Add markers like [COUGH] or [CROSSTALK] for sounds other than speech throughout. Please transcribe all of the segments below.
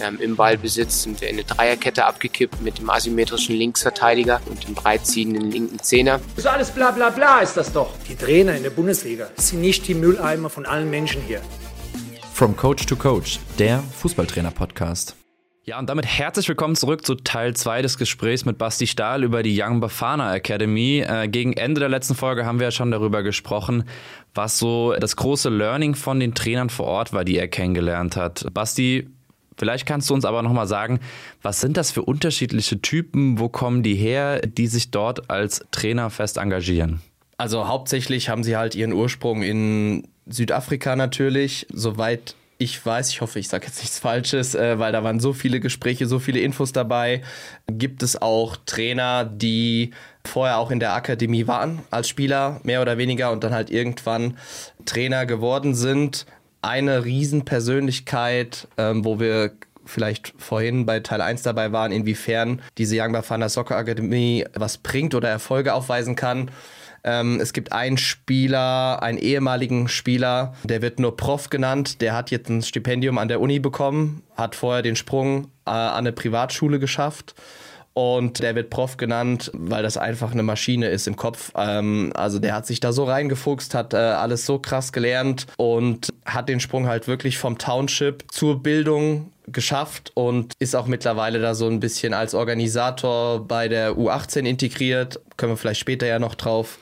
Ähm, Im Ballbesitz sind wir in eine Dreierkette abgekippt mit dem asymmetrischen Linksverteidiger und dem breitziehenden linken Zehner. So alles bla bla bla ist das doch. Die Trainer in der Bundesliga sind nicht die Mülleimer von allen Menschen hier. From Coach to Coach, der Fußballtrainer-Podcast. Ja, und damit herzlich willkommen zurück zu Teil 2 des Gesprächs mit Basti Stahl über die Young Bafana Academy. Äh, gegen Ende der letzten Folge haben wir ja schon darüber gesprochen, was so das große Learning von den Trainern vor Ort war, die er kennengelernt hat. Basti, Vielleicht kannst du uns aber nochmal sagen, was sind das für unterschiedliche Typen, wo kommen die her, die sich dort als Trainer fest engagieren? Also hauptsächlich haben sie halt ihren Ursprung in Südafrika natürlich, soweit ich weiß, ich hoffe, ich sage jetzt nichts Falsches, äh, weil da waren so viele Gespräche, so viele Infos dabei. Gibt es auch Trainer, die vorher auch in der Akademie waren als Spieler, mehr oder weniger, und dann halt irgendwann Trainer geworden sind eine Riesenpersönlichkeit, ähm, wo wir vielleicht vorhin bei Teil 1 dabei waren, inwiefern diese Young Bafana Soccer Akademie was bringt oder Erfolge aufweisen kann. Ähm, es gibt einen Spieler, einen ehemaligen Spieler, der wird nur Prof genannt. Der hat jetzt ein Stipendium an der Uni bekommen, hat vorher den Sprung äh, an eine Privatschule geschafft und der wird Prof genannt, weil das einfach eine Maschine ist im Kopf. Ähm, also der hat sich da so reingefuchst, hat äh, alles so krass gelernt und hat den Sprung halt wirklich vom Township zur Bildung geschafft und ist auch mittlerweile da so ein bisschen als Organisator bei der U18 integriert. Können wir vielleicht später ja noch drauf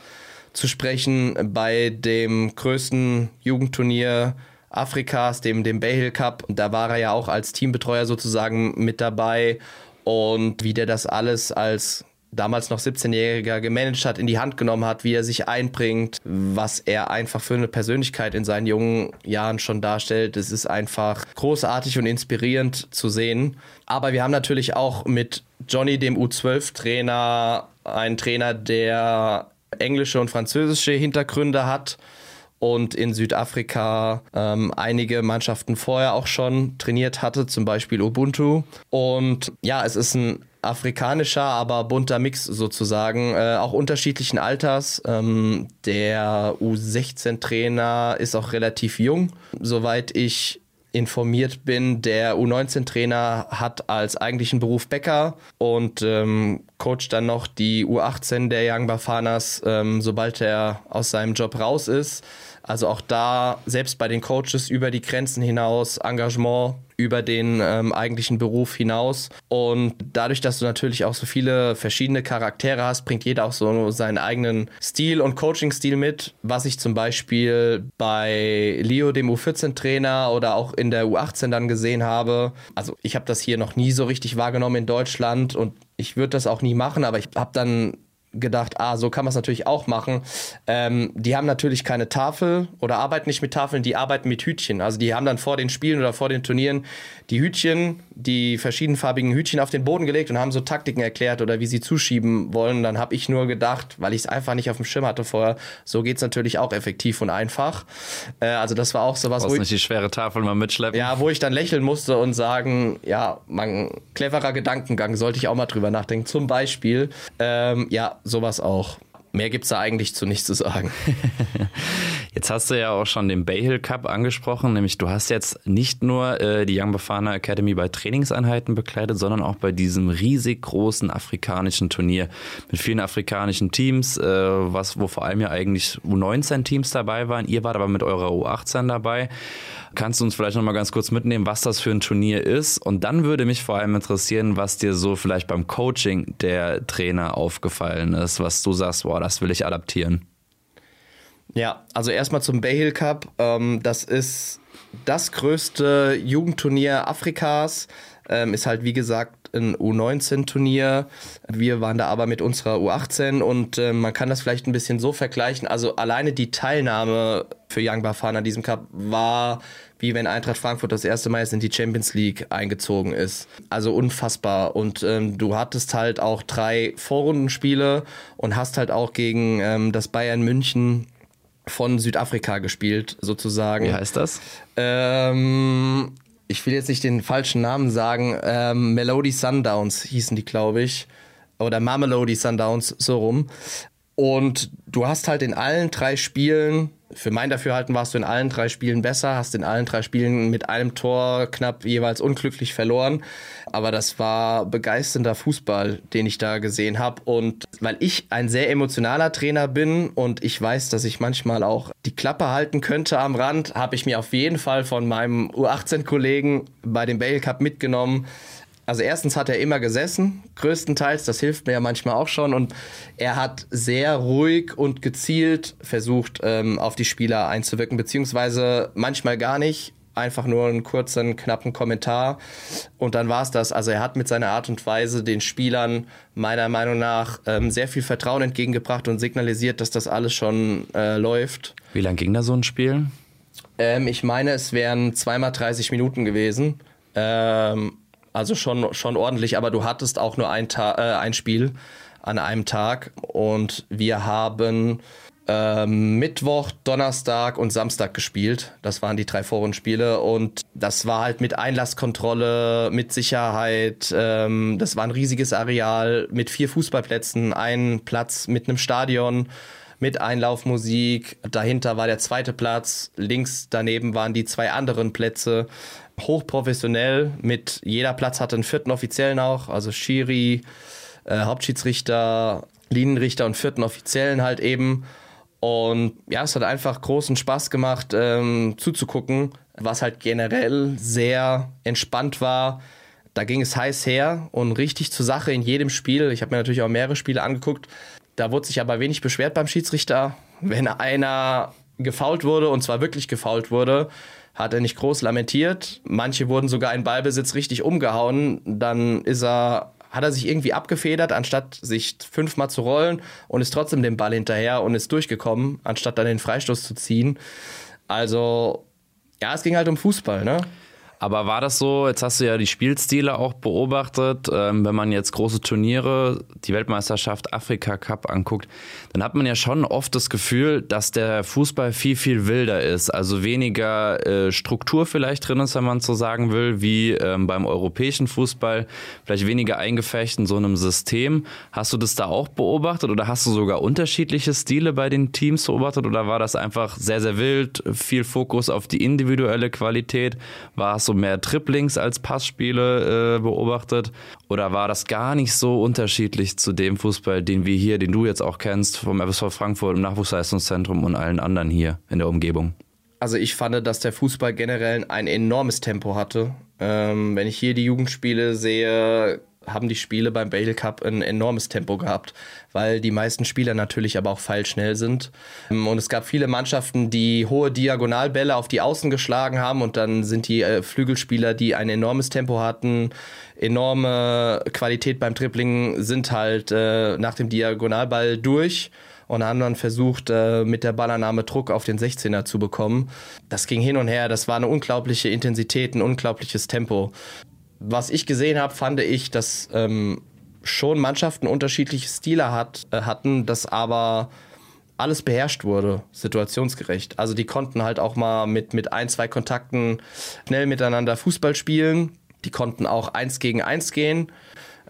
zu sprechen. Bei dem größten Jugendturnier Afrikas, dem, dem Bay Hill Cup. Da war er ja auch als Teambetreuer sozusagen mit dabei und wie der das alles als damals noch 17-Jähriger gemanagt hat, in die Hand genommen hat, wie er sich einbringt, was er einfach für eine Persönlichkeit in seinen jungen Jahren schon darstellt. Es ist einfach großartig und inspirierend zu sehen. Aber wir haben natürlich auch mit Johnny, dem U12-Trainer, einen Trainer, der englische und französische Hintergründe hat und in Südafrika ähm, einige Mannschaften vorher auch schon trainiert hatte, zum Beispiel Ubuntu. Und ja, es ist ein afrikanischer, aber bunter Mix sozusagen, äh, auch unterschiedlichen Alters. Ähm, der U16-Trainer ist auch relativ jung, soweit ich informiert bin, der U19-Trainer hat als eigentlichen Beruf Bäcker und ähm, coacht dann noch die U18 der Young Bafanas, ähm, sobald er aus seinem Job raus ist. Also auch da, selbst bei den Coaches über die Grenzen hinaus, Engagement über den ähm, eigentlichen Beruf hinaus. Und dadurch, dass du natürlich auch so viele verschiedene Charaktere hast, bringt jeder auch so seinen eigenen Stil und Coaching-Stil mit, was ich zum Beispiel bei Leo, dem U14-Trainer oder auch in der U18 dann gesehen habe. Also ich habe das hier noch nie so richtig wahrgenommen in Deutschland und ich würde das auch nie machen, aber ich habe dann gedacht, ah, so kann man es natürlich auch machen. Ähm, die haben natürlich keine Tafel oder arbeiten nicht mit Tafeln, die arbeiten mit Hütchen. Also die haben dann vor den Spielen oder vor den Turnieren die Hütchen, die verschiedenfarbigen Hütchen auf den Boden gelegt und haben so Taktiken erklärt oder wie sie zuschieben wollen. Dann habe ich nur gedacht, weil ich es einfach nicht auf dem Schirm hatte vorher, so geht es natürlich auch effektiv und einfach. Äh, also das war auch so was, wo ich, nicht die schwere Tafel mal mitschleppen. Ja, wo ich dann lächeln musste und sagen, ja, man, cleverer Gedankengang, sollte ich auch mal drüber nachdenken. Zum Beispiel, ähm, ja, sowas auch. Mehr gibt es da eigentlich zu nichts zu sagen. [LAUGHS] Jetzt hast du ja auch schon den Bay Hill Cup angesprochen, nämlich du hast jetzt nicht nur äh, die Young Bafana Academy bei Trainingseinheiten bekleidet, sondern auch bei diesem riesig großen afrikanischen Turnier mit vielen afrikanischen Teams, äh, was, wo vor allem ja eigentlich U19 Teams dabei waren. Ihr wart aber mit eurer U18 dabei. Kannst du uns vielleicht noch mal ganz kurz mitnehmen, was das für ein Turnier ist? Und dann würde mich vor allem interessieren, was dir so vielleicht beim Coaching der Trainer aufgefallen ist, was du sagst, boah, das will ich adaptieren. Ja, also erstmal zum Bay Hill Cup. Ähm, das ist das größte Jugendturnier Afrikas. Ähm, ist halt, wie gesagt, ein U19-Turnier. Wir waren da aber mit unserer U18 und äh, man kann das vielleicht ein bisschen so vergleichen. Also alleine die Teilnahme für Young Bafana an diesem Cup war wie wenn Eintracht Frankfurt das erste Mal jetzt in die Champions League eingezogen ist. Also unfassbar. Und ähm, du hattest halt auch drei Vorrundenspiele und hast halt auch gegen ähm, das Bayern München von Südafrika gespielt, sozusagen. Wie heißt das? Ähm, ich will jetzt nicht den falschen Namen sagen. Ähm, Melody Sundowns hießen die, glaube ich. Oder Marmelody Sundowns, so rum. Und du hast halt in allen drei Spielen für mein Dafürhalten warst du in allen drei Spielen besser, hast in allen drei Spielen mit einem Tor knapp jeweils unglücklich verloren. Aber das war begeisternder Fußball, den ich da gesehen habe. Und weil ich ein sehr emotionaler Trainer bin und ich weiß, dass ich manchmal auch die Klappe halten könnte am Rand, habe ich mir auf jeden Fall von meinem U18-Kollegen bei dem Bale Cup mitgenommen, also erstens hat er immer gesessen, größtenteils, das hilft mir ja manchmal auch schon. Und er hat sehr ruhig und gezielt versucht, ähm, auf die Spieler einzuwirken, beziehungsweise manchmal gar nicht. Einfach nur einen kurzen, knappen Kommentar. Und dann war es das. Also er hat mit seiner Art und Weise den Spielern meiner Meinung nach ähm, sehr viel Vertrauen entgegengebracht und signalisiert, dass das alles schon äh, läuft. Wie lang ging da so ein Spiel? Ähm, ich meine, es wären zweimal 30 Minuten gewesen. Ähm, also schon, schon ordentlich, aber du hattest auch nur ein, Ta äh, ein Spiel an einem Tag und wir haben äh, Mittwoch, Donnerstag und Samstag gespielt. Das waren die drei Vorrundenspiele und das war halt mit Einlasskontrolle, mit Sicherheit. Ähm, das war ein riesiges Areal mit vier Fußballplätzen, ein Platz mit einem Stadion mit Einlaufmusik. Dahinter war der zweite Platz. Links daneben waren die zwei anderen Plätze hochprofessionell mit jeder Platz hatte einen vierten Offiziellen auch, also Schiri, äh, Hauptschiedsrichter, Linienrichter und vierten Offiziellen halt eben. Und ja, es hat einfach großen Spaß gemacht ähm, zuzugucken, was halt generell sehr entspannt war. Da ging es heiß her und richtig zur Sache in jedem Spiel. Ich habe mir natürlich auch mehrere Spiele angeguckt. Da wurde sich aber wenig beschwert beim Schiedsrichter. Wenn einer gefault wurde, und zwar wirklich gefault wurde, hat er nicht groß lamentiert. Manche wurden sogar in Ballbesitz richtig umgehauen. Dann ist er hat er sich irgendwie abgefedert, anstatt sich fünfmal zu rollen und ist trotzdem dem Ball hinterher und ist durchgekommen, anstatt dann den Freistoß zu ziehen. Also, ja, es ging halt um Fußball, ne? Aber war das so, jetzt hast du ja die Spielstile auch beobachtet, ähm, wenn man jetzt große Turniere, die Weltmeisterschaft, Afrika Cup anguckt, dann hat man ja schon oft das Gefühl, dass der Fußball viel, viel wilder ist. Also weniger äh, Struktur vielleicht drin ist, wenn man so sagen will, wie ähm, beim europäischen Fußball, vielleicht weniger eingefecht in so einem System. Hast du das da auch beobachtet oder hast du sogar unterschiedliche Stile bei den Teams beobachtet oder war das einfach sehr, sehr wild, viel Fokus auf die individuelle Qualität? War es so mehr Triplings als Passspiele äh, beobachtet? Oder war das gar nicht so unterschiedlich zu dem Fußball, den wir hier, den du jetzt auch kennst, vom FSV Frankfurt im Nachwuchsleistungszentrum und allen anderen hier in der Umgebung? Also ich fand, dass der Fußball generell ein enormes Tempo hatte. Ähm, wenn ich hier die Jugendspiele sehe, haben die Spiele beim Bale Cup ein enormes Tempo gehabt, weil die meisten Spieler natürlich aber auch feilschnell sind. Und es gab viele Mannschaften, die hohe Diagonalbälle auf die Außen geschlagen haben und dann sind die äh, Flügelspieler, die ein enormes Tempo hatten, enorme Qualität beim Dribbling, sind halt äh, nach dem Diagonalball durch und haben dann versucht, äh, mit der Ballannahme Druck auf den 16er zu bekommen. Das ging hin und her, das war eine unglaubliche Intensität, ein unglaubliches Tempo was ich gesehen habe, fand ich, dass ähm, schon Mannschaften unterschiedliche Stile hat, äh, hatten, dass aber alles beherrscht wurde, situationsgerecht. Also die konnten halt auch mal mit, mit ein, zwei Kontakten schnell miteinander Fußball spielen. Die konnten auch eins gegen eins gehen.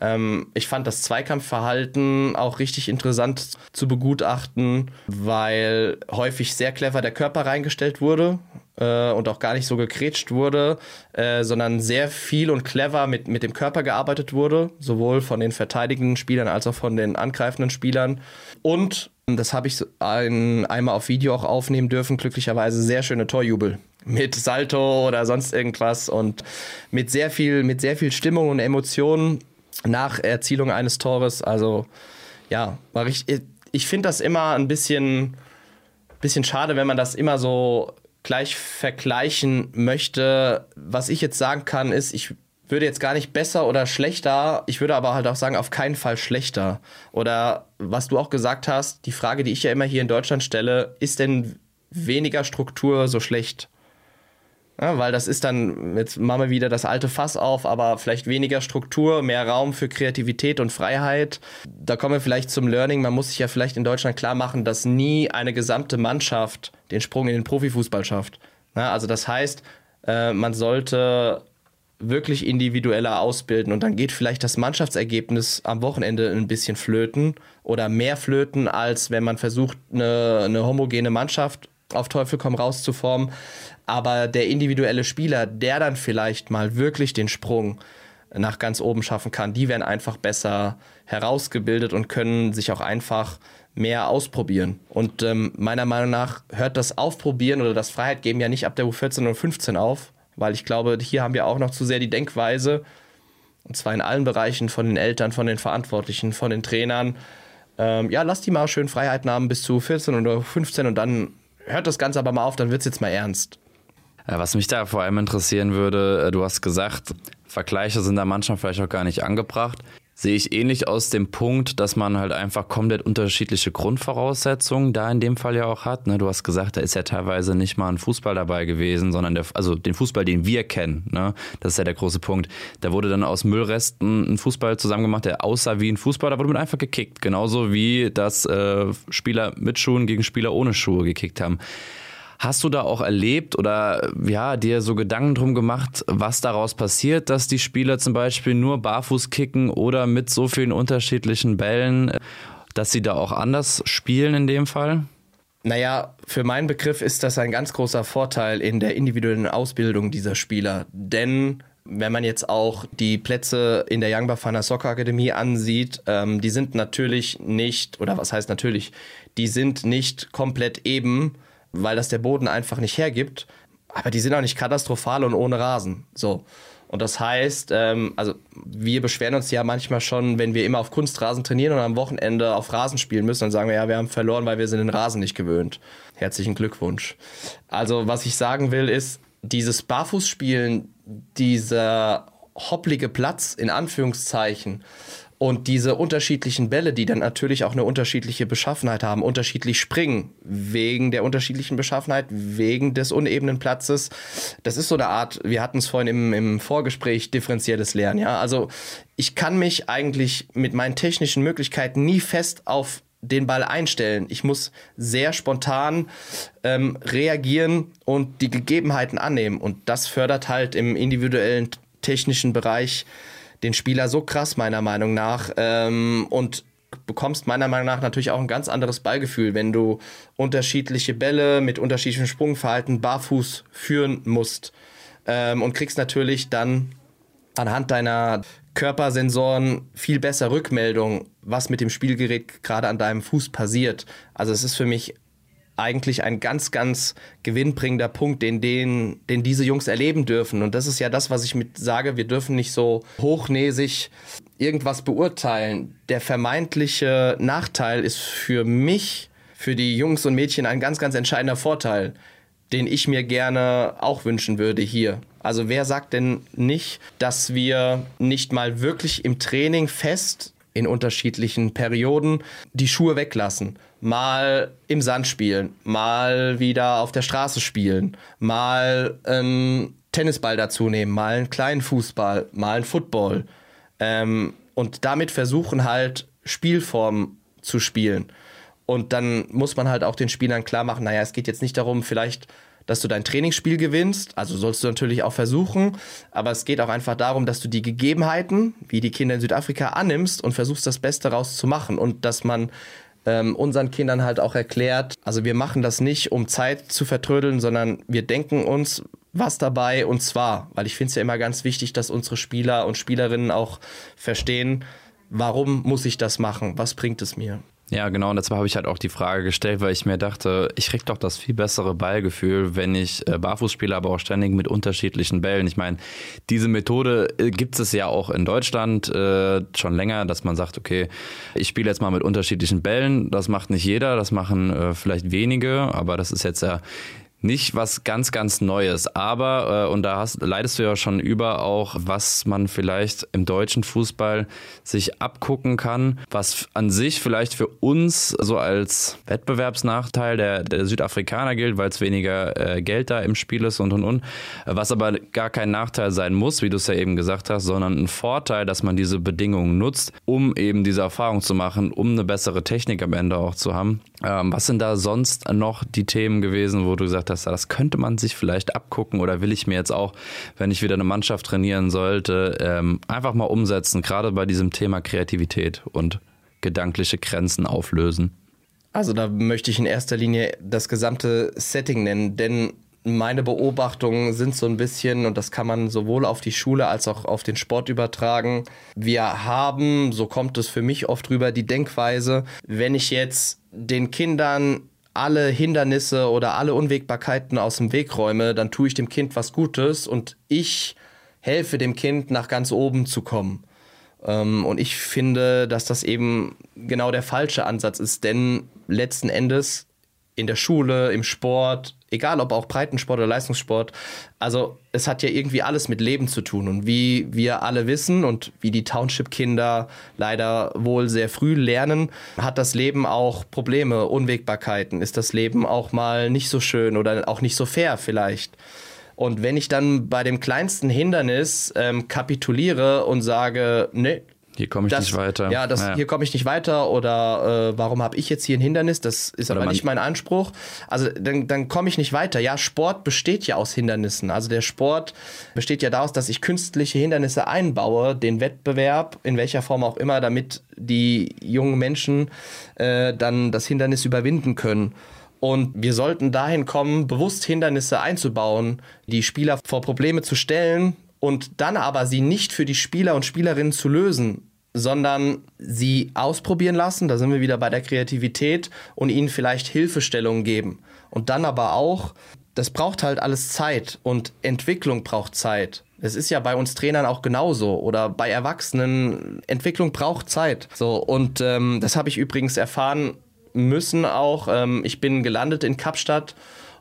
Ähm, ich fand das Zweikampfverhalten auch richtig interessant zu begutachten, weil häufig sehr clever der Körper reingestellt wurde äh, und auch gar nicht so gekrätscht wurde, äh, sondern sehr viel und clever mit, mit dem Körper gearbeitet wurde, sowohl von den verteidigenden Spielern als auch von den angreifenden Spielern. Und, das habe ich ein, einmal auf Video auch aufnehmen dürfen, glücklicherweise sehr schöne Torjubel mit Salto oder sonst irgendwas und mit sehr viel, mit sehr viel Stimmung und Emotionen nach Erzielung eines Tores. Also ja, war ich, ich finde das immer ein bisschen, bisschen schade, wenn man das immer so gleich vergleichen möchte. Was ich jetzt sagen kann, ist, ich würde jetzt gar nicht besser oder schlechter, ich würde aber halt auch sagen, auf keinen Fall schlechter. Oder was du auch gesagt hast, die Frage, die ich ja immer hier in Deutschland stelle, ist denn weniger Struktur so schlecht? Ja, weil das ist dann, jetzt machen wir wieder das alte Fass auf, aber vielleicht weniger Struktur, mehr Raum für Kreativität und Freiheit. Da kommen wir vielleicht zum Learning. Man muss sich ja vielleicht in Deutschland klar machen, dass nie eine gesamte Mannschaft den Sprung in den Profifußball schafft. Ja, also das heißt, äh, man sollte wirklich individueller ausbilden und dann geht vielleicht das Mannschaftsergebnis am Wochenende ein bisschen flöten oder mehr flöten, als wenn man versucht, eine, eine homogene Mannschaft auf Teufel komm raus zu formen. Aber der individuelle Spieler, der dann vielleicht mal wirklich den Sprung nach ganz oben schaffen kann, die werden einfach besser herausgebildet und können sich auch einfach mehr ausprobieren. Und ähm, meiner Meinung nach hört das Aufprobieren oder das Freiheit geben ja nicht ab der U14 und 15 auf, weil ich glaube, hier haben wir auch noch zu sehr die Denkweise, und zwar in allen Bereichen von den Eltern, von den Verantwortlichen, von den Trainern. Ähm, ja, lass die mal schön Freiheiten haben bis zu 14 oder 15 und dann hört das Ganze aber mal auf, dann wird es jetzt mal ernst. Was mich da vor allem interessieren würde, äh, du hast gesagt, Vergleiche sind da manchmal vielleicht auch gar nicht angebracht sehe ich ähnlich aus dem Punkt, dass man halt einfach komplett unterschiedliche Grundvoraussetzungen da in dem Fall ja auch hat. Ne? Du hast gesagt, da ist ja teilweise nicht mal ein Fußball dabei gewesen, sondern der, also den Fußball, den wir kennen. Ne? Das ist ja der große Punkt. Da wurde dann aus Müllresten ein Fußball zusammengemacht, der aussah wie ein Fußball, da wurde mit einfach gekickt. Genauso wie das äh, Spieler mit Schuhen gegen Spieler ohne Schuhe gekickt haben. Hast du da auch erlebt oder ja, dir so Gedanken drum gemacht, was daraus passiert, dass die Spieler zum Beispiel nur barfuß kicken oder mit so vielen unterschiedlichen Bällen, dass sie da auch anders spielen in dem Fall? Naja, für meinen Begriff ist das ein ganz großer Vorteil in der individuellen Ausbildung dieser Spieler. Denn wenn man jetzt auch die Plätze in der Young Bafana Soccer Akademie ansieht, ähm, die sind natürlich nicht, oder was heißt natürlich, die sind nicht komplett eben weil das der Boden einfach nicht hergibt. Aber die sind auch nicht katastrophal und ohne Rasen. So. Und das heißt, ähm, also wir beschweren uns ja manchmal schon, wenn wir immer auf Kunstrasen trainieren und am Wochenende auf Rasen spielen müssen, dann sagen wir ja, wir haben verloren, weil wir sind den Rasen nicht gewöhnt. Herzlichen Glückwunsch. Also was ich sagen will, ist, dieses Barfußspielen, dieser hopplige Platz in Anführungszeichen, und diese unterschiedlichen Bälle, die dann natürlich auch eine unterschiedliche Beschaffenheit haben, unterschiedlich springen, wegen der unterschiedlichen Beschaffenheit, wegen des unebenen Platzes. Das ist so eine Art, wir hatten es vorhin im, im Vorgespräch, differenziertes Lernen. Ja? Also ich kann mich eigentlich mit meinen technischen Möglichkeiten nie fest auf den Ball einstellen. Ich muss sehr spontan ähm, reagieren und die Gegebenheiten annehmen. Und das fördert halt im individuellen technischen Bereich den Spieler so krass, meiner Meinung nach. Ähm, und bekommst meiner Meinung nach natürlich auch ein ganz anderes Ballgefühl, wenn du unterschiedliche Bälle mit unterschiedlichem Sprungverhalten barfuß führen musst. Ähm, und kriegst natürlich dann anhand deiner Körpersensoren viel besser Rückmeldung, was mit dem Spielgerät gerade an deinem Fuß passiert. Also es ist für mich eigentlich ein ganz, ganz gewinnbringender Punkt, den, den, den diese Jungs erleben dürfen. Und das ist ja das, was ich mit sage, wir dürfen nicht so hochnäsig irgendwas beurteilen. Der vermeintliche Nachteil ist für mich, für die Jungs und Mädchen ein ganz, ganz entscheidender Vorteil, den ich mir gerne auch wünschen würde hier. Also wer sagt denn nicht, dass wir nicht mal wirklich im Training fest in unterschiedlichen Perioden die Schuhe weglassen. Mal im Sand spielen, mal wieder auf der Straße spielen, mal einen Tennisball dazu nehmen, mal einen kleinen Fußball, mal einen Football. Ähm, und damit versuchen halt Spielformen zu spielen. Und dann muss man halt auch den Spielern klar machen, naja, es geht jetzt nicht darum, vielleicht dass du dein Trainingsspiel gewinnst. Also sollst du natürlich auch versuchen. Aber es geht auch einfach darum, dass du die Gegebenheiten, wie die Kinder in Südafrika, annimmst und versuchst, das Beste rauszumachen. Und dass man ähm, unseren Kindern halt auch erklärt, also wir machen das nicht, um Zeit zu vertrödeln, sondern wir denken uns was dabei. Und zwar, weil ich finde es ja immer ganz wichtig, dass unsere Spieler und Spielerinnen auch verstehen, warum muss ich das machen? Was bringt es mir? Ja, genau. Und dazu habe ich halt auch die Frage gestellt, weil ich mir dachte, ich krieg doch das viel bessere Ballgefühl, wenn ich äh, barfuß spiele, aber auch ständig mit unterschiedlichen Bällen. Ich meine, diese Methode äh, gibt es ja auch in Deutschland äh, schon länger, dass man sagt, okay, ich spiele jetzt mal mit unterschiedlichen Bällen. Das macht nicht jeder, das machen äh, vielleicht wenige, aber das ist jetzt ja nicht was ganz, ganz Neues. Aber, äh, und da hast, leidest du ja schon über auch, was man vielleicht im deutschen Fußball sich abgucken kann, was an sich vielleicht für uns so als Wettbewerbsnachteil der, der Südafrikaner gilt, weil es weniger äh, Geld da im Spiel ist und und und. Was aber gar kein Nachteil sein muss, wie du es ja eben gesagt hast, sondern ein Vorteil, dass man diese Bedingungen nutzt, um eben diese Erfahrung zu machen, um eine bessere Technik am Ende auch zu haben. Ähm, was sind da sonst noch die Themen gewesen, wo du gesagt hast, das könnte man sich vielleicht abgucken oder will ich mir jetzt auch, wenn ich wieder eine Mannschaft trainieren sollte, ähm, einfach mal umsetzen, gerade bei diesem Thema Kreativität und gedankliche Grenzen auflösen? Also da möchte ich in erster Linie das gesamte Setting nennen, denn meine Beobachtungen sind so ein bisschen, und das kann man sowohl auf die Schule als auch auf den Sport übertragen. Wir haben, so kommt es für mich oft rüber, die Denkweise, wenn ich jetzt den Kindern alle Hindernisse oder alle Unwägbarkeiten aus dem Weg räume, dann tue ich dem Kind was Gutes und ich helfe dem Kind nach ganz oben zu kommen. Ähm, und ich finde, dass das eben genau der falsche Ansatz ist, denn letzten Endes in der Schule, im Sport, egal ob auch Breitensport oder Leistungssport, also es hat ja irgendwie alles mit Leben zu tun. Und wie wir alle wissen und wie die Township-Kinder leider wohl sehr früh lernen, hat das Leben auch Probleme, Unwägbarkeiten. Ist das Leben auch mal nicht so schön oder auch nicht so fair vielleicht? Und wenn ich dann bei dem kleinsten Hindernis ähm, kapituliere und sage, nee, hier komme ich das, nicht weiter. Ja, das, ja. hier komme ich nicht weiter oder äh, warum habe ich jetzt hier ein Hindernis? Das ist oder aber nicht mein Anspruch. Also dann, dann komme ich nicht weiter. Ja, Sport besteht ja aus Hindernissen. Also der Sport besteht ja daraus, dass ich künstliche Hindernisse einbaue, den Wettbewerb, in welcher Form auch immer, damit die jungen Menschen äh, dann das Hindernis überwinden können. Und wir sollten dahin kommen, bewusst Hindernisse einzubauen, die Spieler vor Probleme zu stellen, und dann aber sie nicht für die Spieler und Spielerinnen zu lösen, sondern sie ausprobieren lassen, da sind wir wieder bei der Kreativität und ihnen vielleicht Hilfestellungen geben. Und dann aber auch, das braucht halt alles Zeit und Entwicklung braucht Zeit. Es ist ja bei uns Trainern auch genauso oder bei Erwachsenen. Entwicklung braucht Zeit. So und ähm, das habe ich übrigens erfahren müssen auch. Ähm, ich bin gelandet in Kapstadt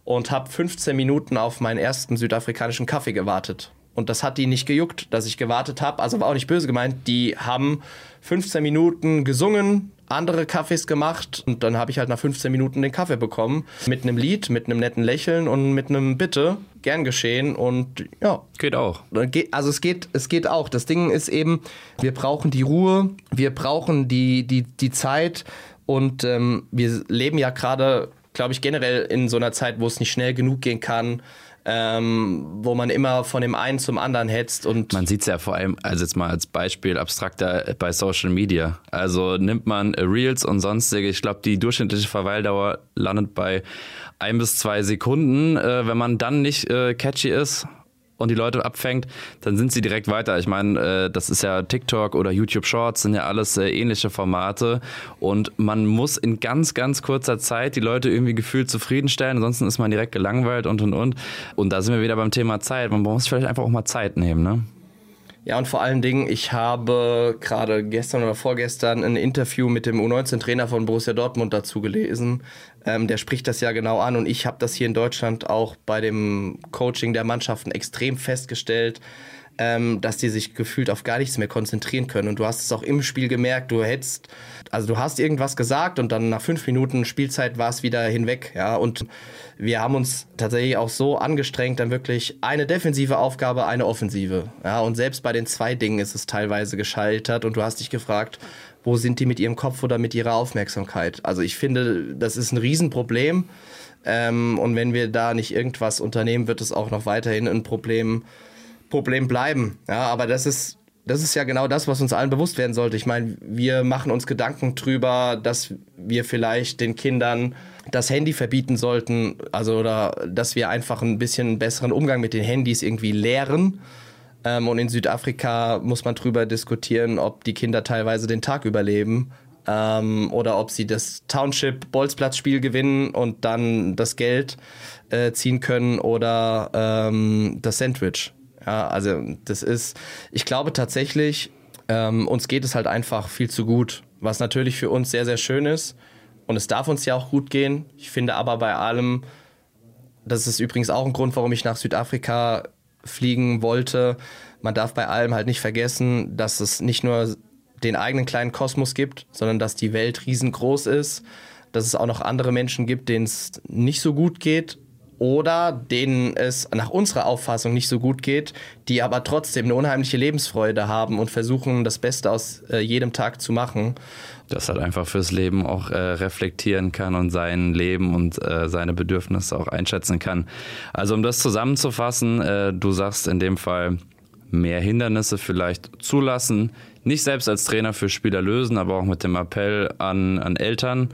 und habe 15 Minuten auf meinen ersten südafrikanischen Kaffee gewartet. Und das hat die nicht gejuckt, dass ich gewartet habe. Also war auch nicht böse gemeint. Die haben 15 Minuten gesungen, andere Kaffees gemacht und dann habe ich halt nach 15 Minuten den Kaffee bekommen. Mit einem Lied, mit einem netten Lächeln und mit einem Bitte. Gern geschehen und ja. Geht auch. Also es geht, es geht auch. Das Ding ist eben, wir brauchen die Ruhe, wir brauchen die, die, die Zeit und ähm, wir leben ja gerade, glaube ich, generell in so einer Zeit, wo es nicht schnell genug gehen kann ähm, wo man immer von dem einen zum anderen hetzt. Und man sieht es ja vor allem, also jetzt mal als Beispiel abstrakter bei Social Media. Also nimmt man Reels und sonstige, ich glaube, die durchschnittliche Verweildauer landet bei ein bis zwei Sekunden. Äh, wenn man dann nicht äh, catchy ist, und die Leute abfängt, dann sind sie direkt weiter. Ich meine, äh, das ist ja TikTok oder YouTube Shorts, sind ja alles äh, ähnliche Formate und man muss in ganz, ganz kurzer Zeit die Leute irgendwie gefühlt zufriedenstellen, ansonsten ist man direkt gelangweilt und und und. Und da sind wir wieder beim Thema Zeit. Man muss vielleicht einfach auch mal Zeit nehmen, ne? Ja, und vor allen Dingen, ich habe gerade gestern oder vorgestern ein Interview mit dem U19-Trainer von Borussia Dortmund dazu gelesen. Ähm, der spricht das ja genau an und ich habe das hier in Deutschland auch bei dem Coaching der Mannschaften extrem festgestellt ähm, dass die sich gefühlt auf gar nichts mehr konzentrieren können. Und du hast es auch im Spiel gemerkt, du hättest, also du hast irgendwas gesagt und dann nach fünf Minuten Spielzeit war es wieder hinweg. Ja, und wir haben uns tatsächlich auch so angestrengt, dann wirklich eine defensive Aufgabe, eine offensive. Ja, und selbst bei den zwei Dingen ist es teilweise gescheitert und du hast dich gefragt, wo sind die mit ihrem Kopf oder mit ihrer Aufmerksamkeit? Also ich finde, das ist ein Riesenproblem. Ähm, und wenn wir da nicht irgendwas unternehmen, wird es auch noch weiterhin ein Problem Problem bleiben. Ja, aber das ist, das ist ja genau das, was uns allen bewusst werden sollte. Ich meine, wir machen uns Gedanken drüber, dass wir vielleicht den Kindern das Handy verbieten sollten, also oder dass wir einfach ein bisschen besseren Umgang mit den Handys irgendwie lehren. Ähm, und in Südafrika muss man drüber diskutieren, ob die Kinder teilweise den Tag überleben ähm, oder ob sie das Township Bolzplatz-Spiel gewinnen und dann das Geld äh, ziehen können oder ähm, das Sandwich. Ja, also das ist, ich glaube tatsächlich, ähm, uns geht es halt einfach viel zu gut, was natürlich für uns sehr, sehr schön ist. Und es darf uns ja auch gut gehen. Ich finde aber bei allem, das ist übrigens auch ein Grund, warum ich nach Südafrika fliegen wollte. Man darf bei allem halt nicht vergessen, dass es nicht nur den eigenen kleinen Kosmos gibt, sondern dass die Welt riesengroß ist, dass es auch noch andere Menschen gibt, denen es nicht so gut geht oder denen es nach unserer Auffassung nicht so gut geht, die aber trotzdem eine unheimliche Lebensfreude haben und versuchen, das Beste aus äh, jedem Tag zu machen. Das halt einfach fürs Leben auch äh, reflektieren kann und sein Leben und äh, seine Bedürfnisse auch einschätzen kann. Also um das zusammenzufassen, äh, du sagst in dem Fall mehr Hindernisse vielleicht zulassen, nicht selbst als Trainer für Spieler lösen, aber auch mit dem Appell an, an Eltern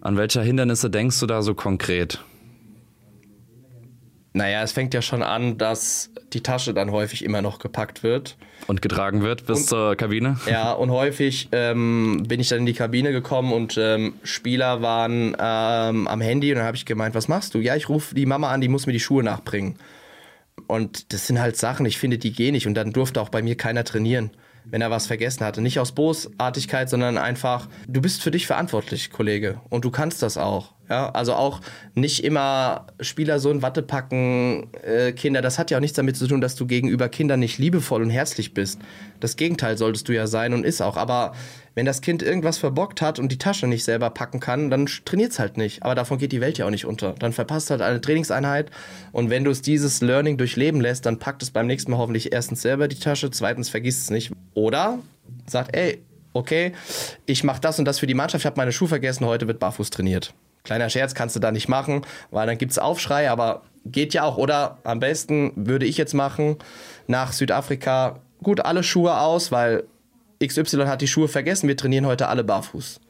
An welche Hindernisse denkst du da so konkret? Naja, es fängt ja schon an, dass die Tasche dann häufig immer noch gepackt wird. Und getragen wird bis und, zur Kabine? Ja, und häufig ähm, bin ich dann in die Kabine gekommen und ähm, Spieler waren ähm, am Handy und dann habe ich gemeint, was machst du? Ja, ich rufe die Mama an, die muss mir die Schuhe nachbringen. Und das sind halt Sachen, ich finde, die gehen nicht. Und dann durfte auch bei mir keiner trainieren, wenn er was vergessen hatte. Nicht aus Bosartigkeit, sondern einfach, du bist für dich verantwortlich, Kollege. Und du kannst das auch. Ja, also auch nicht immer Spieler so in Watte packen, äh, Kinder. Das hat ja auch nichts damit zu tun, dass du gegenüber Kindern nicht liebevoll und herzlich bist. Das Gegenteil solltest du ja sein und ist auch. Aber wenn das Kind irgendwas verbockt hat und die Tasche nicht selber packen kann, dann trainiert es halt nicht. Aber davon geht die Welt ja auch nicht unter. Dann verpasst halt eine Trainingseinheit. Und wenn du es dieses Learning durchleben lässt, dann packt es beim nächsten Mal hoffentlich erstens selber die Tasche, zweitens vergisst es nicht. Oder sagt, ey, okay, ich mache das und das für die Mannschaft, ich habe meine Schuhe vergessen, heute wird barfuß trainiert. Kleiner Scherz kannst du da nicht machen, weil dann gibt es Aufschrei, aber geht ja auch. Oder am besten würde ich jetzt machen, nach Südafrika, gut, alle Schuhe aus, weil XY hat die Schuhe vergessen, wir trainieren heute alle barfuß.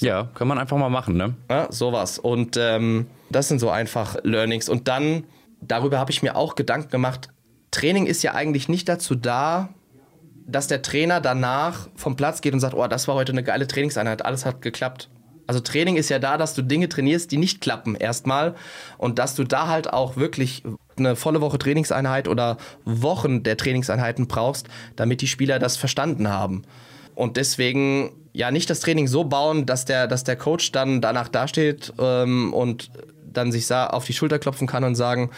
Ja, kann man einfach mal machen, ne? Ja, sowas. Und ähm, das sind so einfach Learnings. Und dann, darüber habe ich mir auch Gedanken gemacht, Training ist ja eigentlich nicht dazu da, dass der Trainer danach vom Platz geht und sagt, oh, das war heute eine geile Trainingseinheit, alles hat geklappt. Also Training ist ja da, dass du Dinge trainierst, die nicht klappen erstmal und dass du da halt auch wirklich eine volle Woche Trainingseinheit oder Wochen der Trainingseinheiten brauchst, damit die Spieler das verstanden haben. Und deswegen ja nicht das Training so bauen, dass der, dass der Coach dann danach dasteht ähm, und dann sich auf die Schulter klopfen kann und sagen,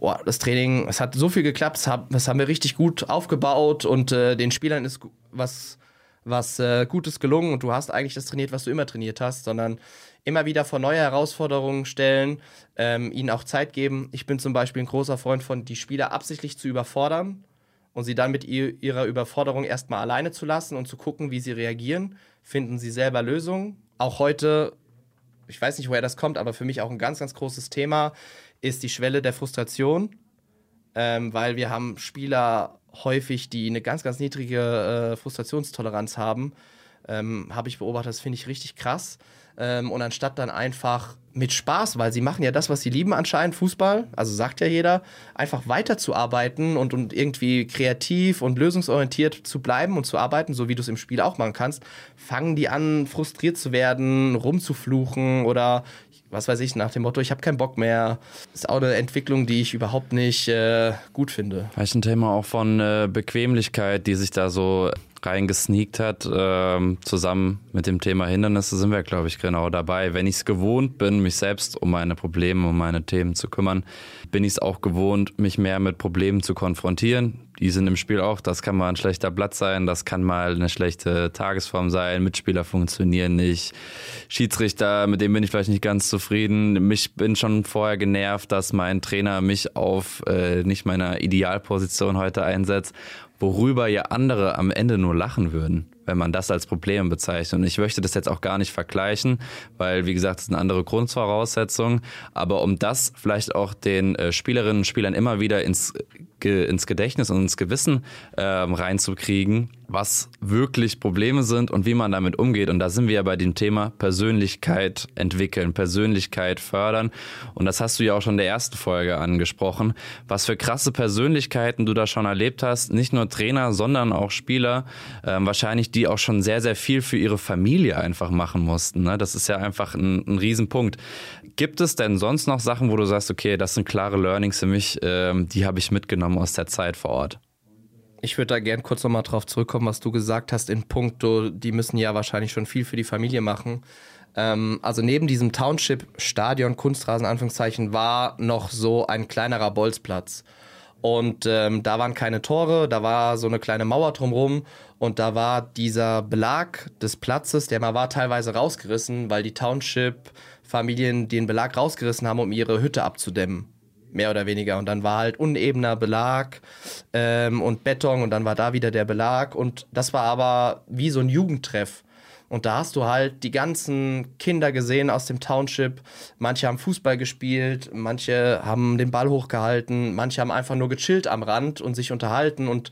oh, das Training, es hat so viel geklappt, das haben wir richtig gut aufgebaut und äh, den Spielern ist was was äh, Gutes gelungen und du hast eigentlich das trainiert, was du immer trainiert hast, sondern immer wieder vor neue Herausforderungen stellen, ähm, ihnen auch Zeit geben. Ich bin zum Beispiel ein großer Freund von, die Spieler absichtlich zu überfordern und sie dann mit ihrer Überforderung erstmal alleine zu lassen und zu gucken, wie sie reagieren. Finden sie selber Lösungen. Auch heute, ich weiß nicht, woher das kommt, aber für mich auch ein ganz, ganz großes Thema ist die Schwelle der Frustration, ähm, weil wir haben Spieler häufig, die eine ganz, ganz niedrige äh, Frustrationstoleranz haben, ähm, habe ich beobachtet, das finde ich richtig krass. Ähm, und anstatt dann einfach mit Spaß, weil sie machen ja das, was sie lieben anscheinend, Fußball, also sagt ja jeder, einfach weiterzuarbeiten und, und irgendwie kreativ und lösungsorientiert zu bleiben und zu arbeiten, so wie du es im Spiel auch machen kannst, fangen die an, frustriert zu werden, rumzufluchen oder was weiß ich, nach dem Motto, ich habe keinen Bock mehr. Ist auch eine Entwicklung, die ich überhaupt nicht äh, gut finde. Vielleicht ein Thema auch von äh, Bequemlichkeit, die sich da so reingesneakt hat. Ähm, zusammen mit dem Thema Hindernisse sind wir, glaube ich, genau dabei. Wenn ich es gewohnt bin, mich selbst um meine Probleme, um meine Themen zu kümmern, bin ich es auch gewohnt, mich mehr mit Problemen zu konfrontieren. Die sind im Spiel auch, das kann mal ein schlechter Blatt sein, das kann mal eine schlechte Tagesform sein, Mitspieler funktionieren nicht, Schiedsrichter, mit dem bin ich vielleicht nicht ganz zufrieden. Mich bin schon vorher genervt, dass mein Trainer mich auf äh, nicht meiner Idealposition heute einsetzt worüber ja andere am Ende nur lachen würden, wenn man das als Problem bezeichnet. Und ich möchte das jetzt auch gar nicht vergleichen, weil, wie gesagt, es sind andere Grundvoraussetzungen. Aber um das vielleicht auch den äh, Spielerinnen und Spielern immer wieder ins, ins Gedächtnis und ins Gewissen ähm, reinzukriegen, was wirklich Probleme sind und wie man damit umgeht. Und da sind wir ja bei dem Thema Persönlichkeit entwickeln, Persönlichkeit fördern. Und das hast du ja auch schon in der ersten Folge angesprochen. Was für krasse Persönlichkeiten du da schon erlebt hast. Nicht nur Trainer, sondern auch Spieler. Ähm, wahrscheinlich, die auch schon sehr, sehr viel für ihre Familie einfach machen mussten. Ne? Das ist ja einfach ein, ein Riesenpunkt. Gibt es denn sonst noch Sachen, wo du sagst, okay, das sind klare Learnings für mich, ähm, die habe ich mitgenommen aus der Zeit vor Ort? Ich würde da gern kurz nochmal drauf zurückkommen, was du gesagt hast in puncto, die müssen ja wahrscheinlich schon viel für die Familie machen. Ähm, also neben diesem Township-Stadion, Kunstrasen, Anführungszeichen, war noch so ein kleinerer Bolzplatz. Und ähm, da waren keine Tore, da war so eine kleine Mauer drumherum und da war dieser Belag des Platzes, der mal war teilweise rausgerissen, weil die Township-Familien den Belag rausgerissen haben, um ihre Hütte abzudämmen mehr oder weniger. Und dann war halt unebener Belag ähm, und Beton und dann war da wieder der Belag. Und das war aber wie so ein Jugendtreff. Und da hast du halt die ganzen Kinder gesehen aus dem Township. Manche haben Fußball gespielt, manche haben den Ball hochgehalten, manche haben einfach nur gechillt am Rand und sich unterhalten. Und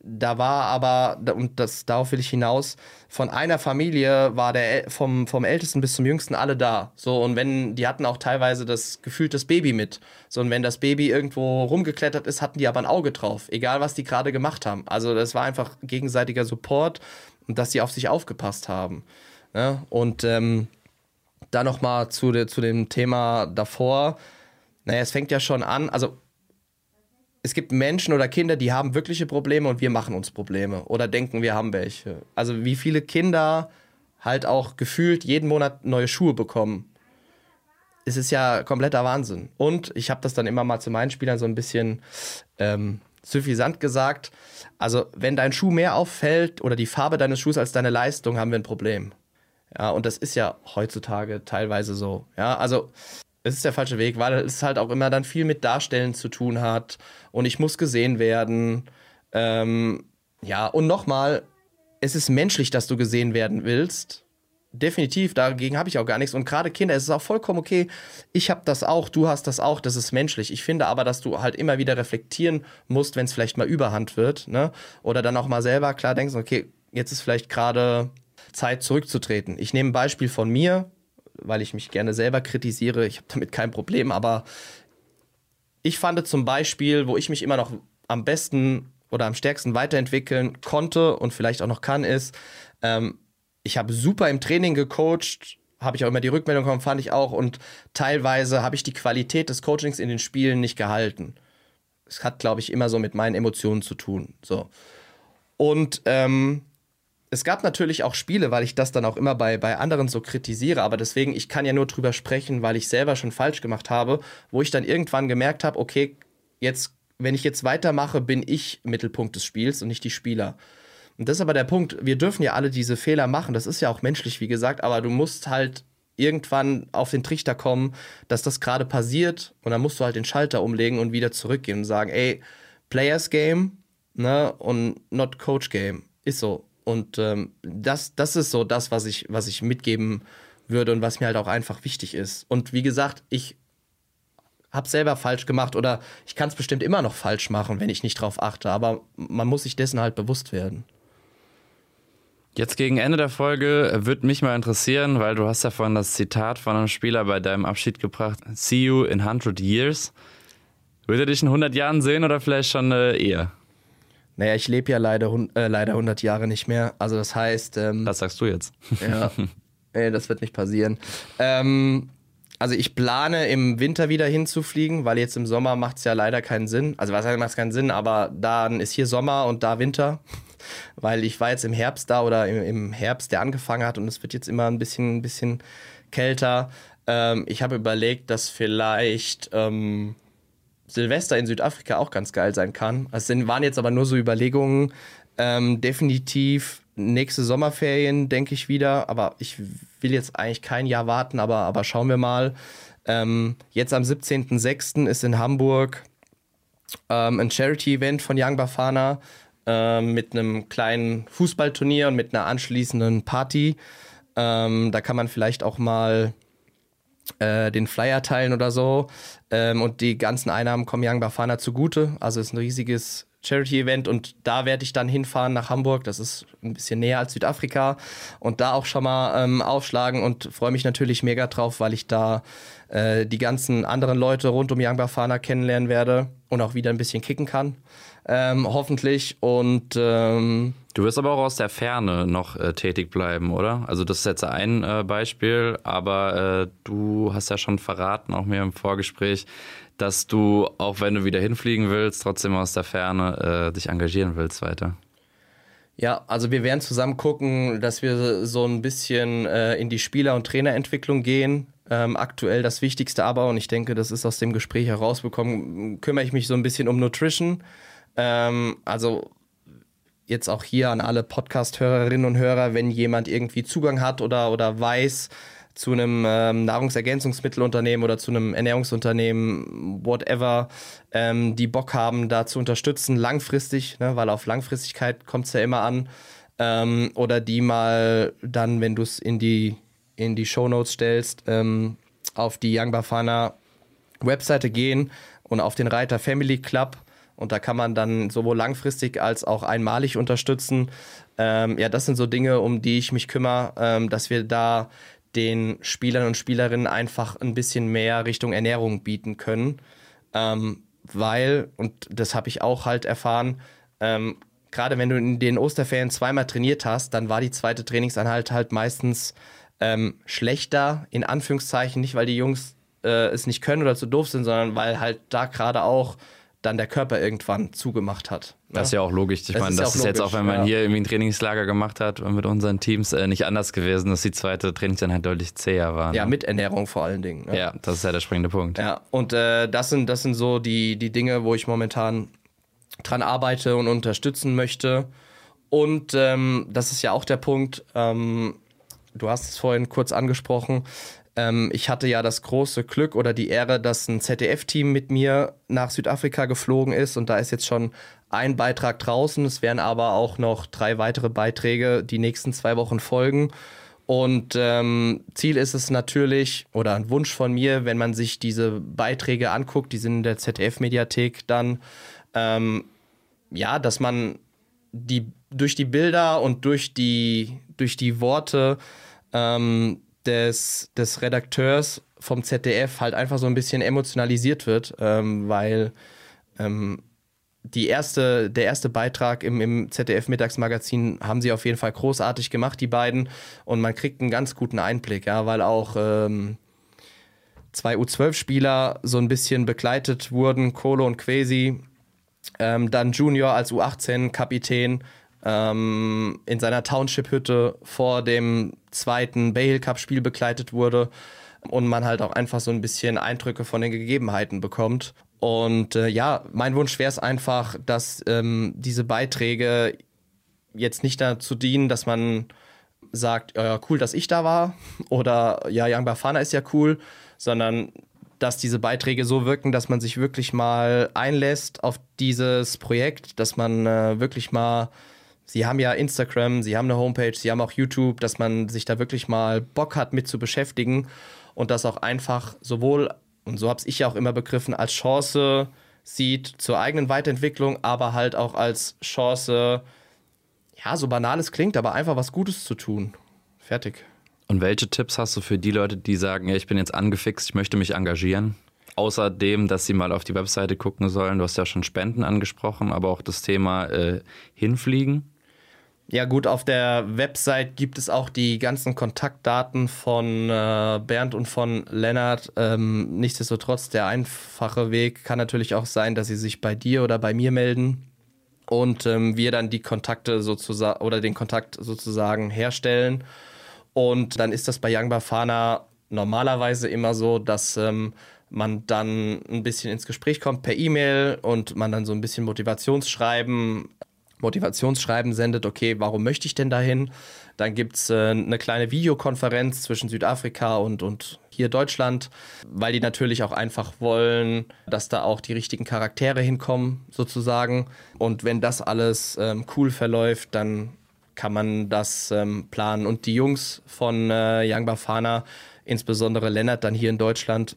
da war aber, und das, darauf will ich hinaus, von einer Familie war der vom, vom Ältesten bis zum Jüngsten alle da. So, und wenn, die hatten auch teilweise das gefühlt das Baby mit. So, und wenn das Baby irgendwo rumgeklettert ist, hatten die aber ein Auge drauf, egal was die gerade gemacht haben. Also das war einfach gegenseitiger Support und dass sie auf sich aufgepasst haben. Ja? Und ähm, da nochmal zu, de, zu dem Thema davor. Naja, es fängt ja schon an, also es gibt Menschen oder Kinder, die haben wirkliche Probleme und wir machen uns Probleme oder denken, wir haben welche. Also wie viele Kinder halt auch gefühlt jeden Monat neue Schuhe bekommen. Es ist ja kompletter Wahnsinn. Und ich habe das dann immer mal zu meinen Spielern so ein bisschen ähm, suffisant gesagt. Also, wenn dein Schuh mehr auffällt oder die Farbe deines Schuhs als deine Leistung, haben wir ein Problem. Ja, und das ist ja heutzutage teilweise so. Ja, also es ist der falsche Weg, weil es halt auch immer dann viel mit Darstellen zu tun hat und ich muss gesehen werden. Ähm, ja, und nochmal, es ist menschlich, dass du gesehen werden willst definitiv, dagegen habe ich auch gar nichts. Und gerade Kinder, es ist auch vollkommen okay. Ich habe das auch, du hast das auch, das ist menschlich. Ich finde aber, dass du halt immer wieder reflektieren musst, wenn es vielleicht mal Überhand wird, ne? Oder dann auch mal selber klar denkst, okay, jetzt ist vielleicht gerade Zeit zurückzutreten. Ich nehme ein Beispiel von mir, weil ich mich gerne selber kritisiere. Ich habe damit kein Problem, aber ich fand zum Beispiel, wo ich mich immer noch am besten oder am stärksten weiterentwickeln konnte und vielleicht auch noch kann, ist, ähm, ich habe super im Training gecoacht, habe ich auch immer die Rückmeldung bekommen, fand ich auch. Und teilweise habe ich die Qualität des Coachings in den Spielen nicht gehalten. Es hat, glaube ich, immer so mit meinen Emotionen zu tun. So. Und ähm, es gab natürlich auch Spiele, weil ich das dann auch immer bei, bei anderen so kritisiere, aber deswegen, ich kann ja nur drüber sprechen, weil ich selber schon falsch gemacht habe, wo ich dann irgendwann gemerkt habe, okay, jetzt, wenn ich jetzt weitermache, bin ich Mittelpunkt des Spiels und nicht die Spieler. Und das ist aber der Punkt, wir dürfen ja alle diese Fehler machen, das ist ja auch menschlich, wie gesagt, aber du musst halt irgendwann auf den Trichter kommen, dass das gerade passiert und dann musst du halt den Schalter umlegen und wieder zurückgehen und sagen, ey, Players Game, ne, und not Coach Game. Ist so. Und ähm, das, das ist so das, was ich, was ich mitgeben würde und was mir halt auch einfach wichtig ist. Und wie gesagt, ich habe selber falsch gemacht oder ich kann es bestimmt immer noch falsch machen, wenn ich nicht drauf achte, aber man muss sich dessen halt bewusst werden. Jetzt gegen Ende der Folge würde mich mal interessieren, weil du hast ja vorhin das Zitat von einem Spieler bei deinem Abschied gebracht. See you in 100 years. Würde er dich in 100 Jahren sehen oder vielleicht schon äh, eher? Naja, ich lebe ja leider, äh, leider 100 Jahre nicht mehr. Also das heißt... Ähm, das sagst du jetzt. Ja, [LAUGHS] nee, das wird nicht passieren. Ähm, also ich plane im Winter wieder hinzufliegen, weil jetzt im Sommer macht es ja leider keinen Sinn. Also was heißt, macht es keinen Sinn, aber dann ist hier Sommer und da Winter weil ich war jetzt im Herbst da oder im, im Herbst, der angefangen hat und es wird jetzt immer ein bisschen, ein bisschen kälter. Ähm, ich habe überlegt, dass vielleicht ähm, Silvester in Südafrika auch ganz geil sein kann. Es sind, waren jetzt aber nur so Überlegungen. Ähm, definitiv nächste Sommerferien, denke ich wieder. Aber ich will jetzt eigentlich kein Jahr warten, aber, aber schauen wir mal. Ähm, jetzt am 17.06. ist in Hamburg ähm, ein Charity-Event von Young Bafana ähm, mit einem kleinen Fußballturnier und mit einer anschließenden Party. Ähm, da kann man vielleicht auch mal äh, den Flyer teilen oder so. Ähm, und die ganzen Einnahmen kommen Young Bafana zugute. Also es ist ein riesiges Charity-Event und da werde ich dann hinfahren nach Hamburg. Das ist ein bisschen näher als Südafrika und da auch schon mal ähm, aufschlagen und freue mich natürlich mega drauf, weil ich da äh, die ganzen anderen Leute rund um Young Bafana kennenlernen werde und auch wieder ein bisschen kicken kann ähm, hoffentlich. Und ähm, du wirst aber auch aus der Ferne noch äh, tätig bleiben, oder? Also das ist jetzt ein äh, Beispiel, aber äh, du hast ja schon verraten, auch mir im Vorgespräch, dass du, auch wenn du wieder hinfliegen willst, trotzdem aus der Ferne äh, dich engagieren willst weiter. Ja, also wir werden zusammen gucken, dass wir so ein bisschen äh, in die Spieler- und Trainerentwicklung gehen. Ähm, aktuell das Wichtigste aber, und ich denke, das ist aus dem Gespräch herausbekommen, kümmere ich mich so ein bisschen um Nutrition. Ähm, also jetzt auch hier an alle Podcast-Hörerinnen und Hörer, wenn jemand irgendwie Zugang hat oder, oder weiß zu einem ähm, Nahrungsergänzungsmittelunternehmen oder zu einem Ernährungsunternehmen, whatever, ähm, die Bock haben, da zu unterstützen, langfristig, ne, weil auf Langfristigkeit kommt es ja immer an. ähm, oder die mal dann, wenn du es in die, in die Shownotes stellst, ähm, auf die Young Bafana Webseite gehen und auf den Reiter Family Club. Und da kann man dann sowohl langfristig als auch einmalig unterstützen. Ähm, ja, das sind so Dinge, um die ich mich kümmere, ähm, dass wir da den Spielern und Spielerinnen einfach ein bisschen mehr Richtung Ernährung bieten können. Ähm, weil, und das habe ich auch halt erfahren, ähm, gerade wenn du in den Osterferien zweimal trainiert hast, dann war die zweite Trainingseinheit halt meistens ähm, schlechter, in Anführungszeichen, nicht weil die Jungs äh, es nicht können oder zu doof sind, sondern weil halt da gerade auch dann der Körper irgendwann zugemacht hat. Ne? Das ist ja auch logisch. Ich das meine, ist das ist logisch, jetzt auch, wenn man ja. hier irgendwie ein Trainingslager gemacht hat mit unseren Teams, äh, nicht anders gewesen, dass die zweite Trainingseinheit deutlich zäher war. Ne? Ja, mit Ernährung vor allen Dingen. Ne? Ja, das ist ja der springende Punkt. Ja, und äh, das, sind, das sind so die, die Dinge, wo ich momentan dran arbeite und unterstützen möchte. Und ähm, das ist ja auch der Punkt, ähm, du hast es vorhin kurz angesprochen, ähm, ich hatte ja das große Glück oder die Ehre, dass ein ZDF-Team mit mir nach Südafrika geflogen ist und da ist jetzt schon ein Beitrag draußen. Es werden aber auch noch drei weitere Beiträge die nächsten zwei Wochen folgen. Und ähm, Ziel ist es natürlich, oder ein Wunsch von mir, wenn man sich diese Beiträge anguckt, die sind in der ZDF-Mediathek dann, ähm, ja, dass man die durch die Bilder und durch die, durch die Worte ähm, des, des Redakteurs vom ZDF halt einfach so ein bisschen emotionalisiert wird, ähm, weil ähm, die erste, der erste Beitrag im, im ZDF-Mittagsmagazin haben sie auf jeden Fall großartig gemacht, die beiden. Und man kriegt einen ganz guten Einblick, ja, weil auch ähm, zwei U12-Spieler so ein bisschen begleitet wurden, Kolo und Quasi. Ähm, dann Junior als U18-Kapitän ähm, in seiner Township-Hütte vor dem zweiten Hill Cup-Spiel begleitet wurde und man halt auch einfach so ein bisschen Eindrücke von den Gegebenheiten bekommt. Und äh, ja, mein Wunsch wäre es einfach, dass ähm, diese Beiträge jetzt nicht dazu dienen, dass man sagt, ja, cool, dass ich da war oder ja, Young Bafana ist ja cool, sondern dass diese Beiträge so wirken, dass man sich wirklich mal einlässt auf dieses Projekt, dass man äh, wirklich mal Sie haben ja Instagram, Sie haben eine Homepage, Sie haben auch YouTube, dass man sich da wirklich mal Bock hat mit zu beschäftigen und das auch einfach sowohl, und so habe ich ja auch immer begriffen, als Chance sieht zur eigenen Weiterentwicklung, aber halt auch als Chance, ja, so banal es klingt, aber einfach was Gutes zu tun. Fertig. Und welche Tipps hast du für die Leute, die sagen, ja, ich bin jetzt angefixt, ich möchte mich engagieren? Außerdem, dass sie mal auf die Webseite gucken sollen. Du hast ja schon Spenden angesprochen, aber auch das Thema äh, Hinfliegen. Ja gut, auf der Website gibt es auch die ganzen Kontaktdaten von äh, Bernd und von Lennart. Ähm, nichtsdestotrotz, der einfache Weg kann natürlich auch sein, dass sie sich bei dir oder bei mir melden und ähm, wir dann die Kontakte sozusagen oder den Kontakt sozusagen herstellen. Und dann ist das bei Young Bafana normalerweise immer so, dass ähm, man dann ein bisschen ins Gespräch kommt per E-Mail und man dann so ein bisschen Motivationsschreiben Motivationsschreiben sendet, okay, warum möchte ich denn dahin? Dann gibt es äh, eine kleine Videokonferenz zwischen Südafrika und, und hier Deutschland, weil die natürlich auch einfach wollen, dass da auch die richtigen Charaktere hinkommen, sozusagen. Und wenn das alles ähm, cool verläuft, dann kann man das ähm, planen. Und die Jungs von äh, Young Bafana, insbesondere Lennart dann hier in Deutschland,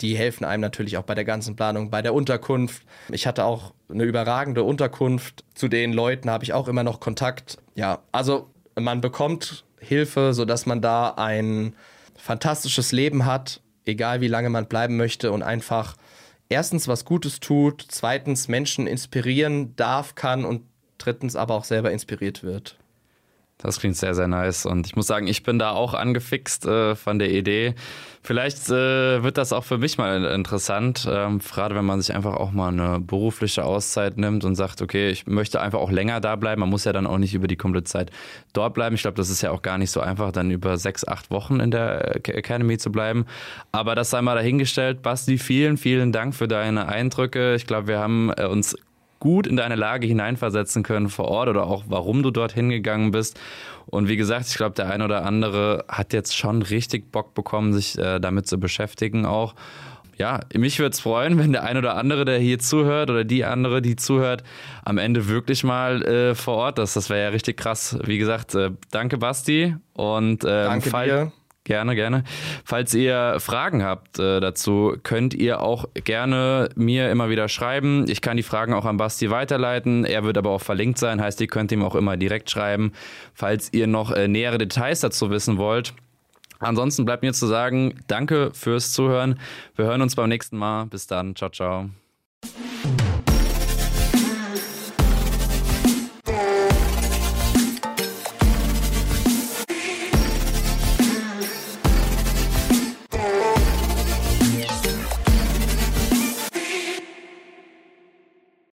die helfen einem natürlich auch bei der ganzen Planung, bei der Unterkunft. Ich hatte auch eine überragende Unterkunft. Zu den Leuten habe ich auch immer noch Kontakt. Ja, also man bekommt Hilfe, sodass man da ein fantastisches Leben hat, egal wie lange man bleiben möchte und einfach erstens was Gutes tut, zweitens Menschen inspirieren darf, kann und drittens aber auch selber inspiriert wird. Das klingt sehr, sehr nice. Und ich muss sagen, ich bin da auch angefixt äh, von der Idee. Vielleicht äh, wird das auch für mich mal interessant, ähm, gerade wenn man sich einfach auch mal eine berufliche Auszeit nimmt und sagt, okay, ich möchte einfach auch länger da bleiben. Man muss ja dann auch nicht über die komplette Zeit dort bleiben. Ich glaube, das ist ja auch gar nicht so einfach, dann über sechs, acht Wochen in der Academy zu bleiben. Aber das sei mal dahingestellt. Basti, vielen, vielen Dank für deine Eindrücke. Ich glaube, wir haben äh, uns gut in deine Lage hineinversetzen können vor Ort oder auch warum du dort hingegangen bist. Und wie gesagt, ich glaube, der eine oder andere hat jetzt schon richtig Bock bekommen, sich äh, damit zu beschäftigen auch. ja, mich würde es freuen, wenn der ein oder andere, der hier zuhört oder die andere, die zuhört, am Ende wirklich mal äh, vor Ort ist. Das wäre ja richtig krass. Wie gesagt, äh, danke Basti und ähm, Danke dir. Gerne, gerne. Falls ihr Fragen habt äh, dazu, könnt ihr auch gerne mir immer wieder schreiben. Ich kann die Fragen auch an Basti weiterleiten. Er wird aber auch verlinkt sein, heißt, ihr könnt ihm auch immer direkt schreiben, falls ihr noch äh, nähere Details dazu wissen wollt. Ansonsten bleibt mir zu sagen, danke fürs Zuhören. Wir hören uns beim nächsten Mal. Bis dann. Ciao, ciao.